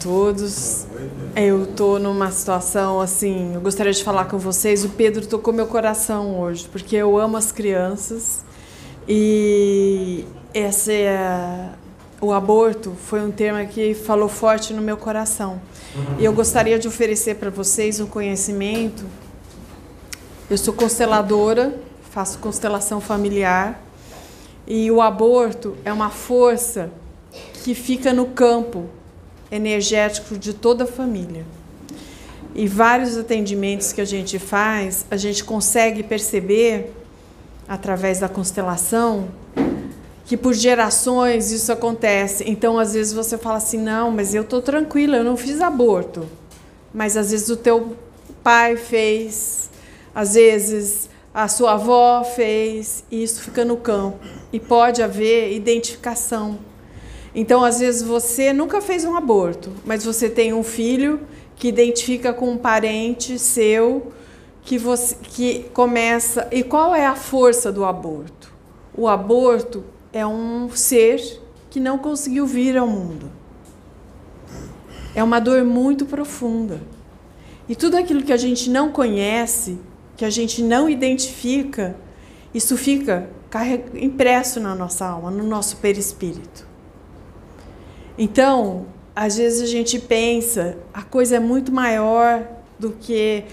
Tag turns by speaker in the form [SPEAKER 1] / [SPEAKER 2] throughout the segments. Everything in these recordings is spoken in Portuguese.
[SPEAKER 1] todos. Eu tô numa situação assim, eu gostaria de falar com vocês. O Pedro tocou meu coração hoje, porque eu amo as crianças e esse é, o aborto foi um tema que falou forte no meu coração. E eu gostaria de oferecer para vocês um conhecimento. Eu sou consteladora, faço constelação familiar e o aborto é uma força que fica no campo energético de toda a família. E vários atendimentos que a gente faz, a gente consegue perceber, através da constelação, que por gerações isso acontece. Então, às vezes você fala assim: não, mas eu estou tranquila, eu não fiz aborto. Mas às vezes o teu pai fez, às vezes a sua avó fez, e isso fica no campo. E pode haver identificação então, às vezes, você nunca fez um aborto, mas você tem um filho que identifica com um parente seu que, você, que começa. E qual é a força do aborto? O aborto é um ser que não conseguiu vir ao mundo. É uma dor muito profunda. E tudo aquilo que a gente não conhece, que a gente não identifica, isso fica impresso na nossa alma, no nosso perispírito. Então, às vezes a gente pensa, a coisa é muito maior do que.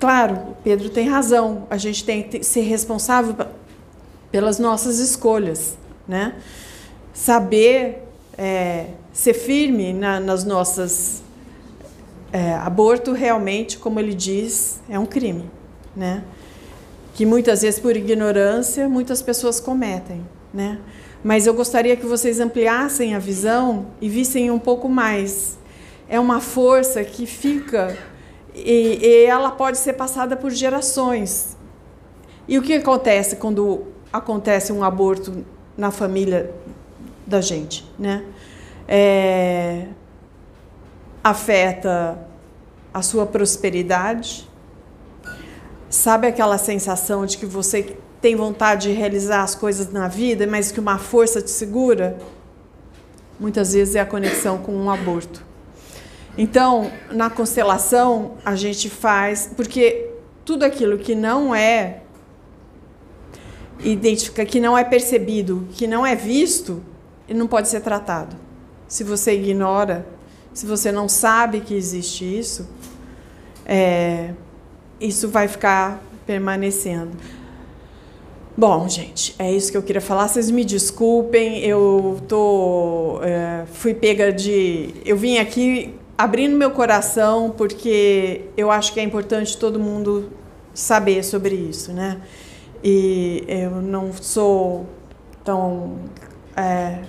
[SPEAKER 1] Claro, Pedro tem razão, a gente tem que ser responsável pelas nossas escolhas, né? Saber é, ser firme na, nas nossas. É, aborto realmente, como ele diz, é um crime, né? Que muitas vezes por ignorância muitas pessoas cometem, né? mas eu gostaria que vocês ampliassem a visão e vissem um pouco mais. É uma força que fica e, e ela pode ser passada por gerações. E o que acontece quando acontece um aborto na família da gente, né? É, afeta a sua prosperidade. Sabe aquela sensação de que você tem vontade de realizar as coisas na vida, mas que uma força te segura, muitas vezes é a conexão com um aborto. Então, na constelação, a gente faz, porque tudo aquilo que não é identifica, que não é percebido, que não é visto, ele não pode ser tratado. Se você ignora, se você não sabe que existe isso, é, isso vai ficar permanecendo. Bom, gente, é isso que eu queria falar. Vocês me desculpem, eu tô, é, fui pega de, eu vim aqui abrindo meu coração porque eu acho que é importante todo mundo saber sobre isso, né? E eu não sou tão é,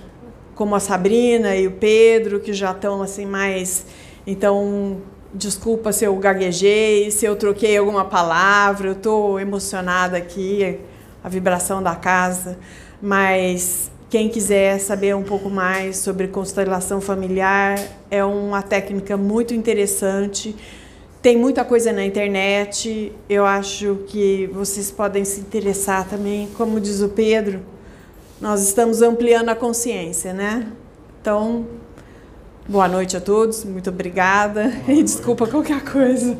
[SPEAKER 1] como a Sabrina e o Pedro que já estão assim mais, então desculpa se eu gaguejei, se eu troquei alguma palavra, eu estou emocionada aqui a vibração da casa, mas quem quiser saber um pouco mais sobre constelação familiar, é uma técnica muito interessante. Tem muita coisa na internet. Eu acho que vocês podem se interessar também, como diz o Pedro. Nós estamos ampliando a consciência, né? Então, boa noite a todos, muito obrigada e desculpa qualquer coisa.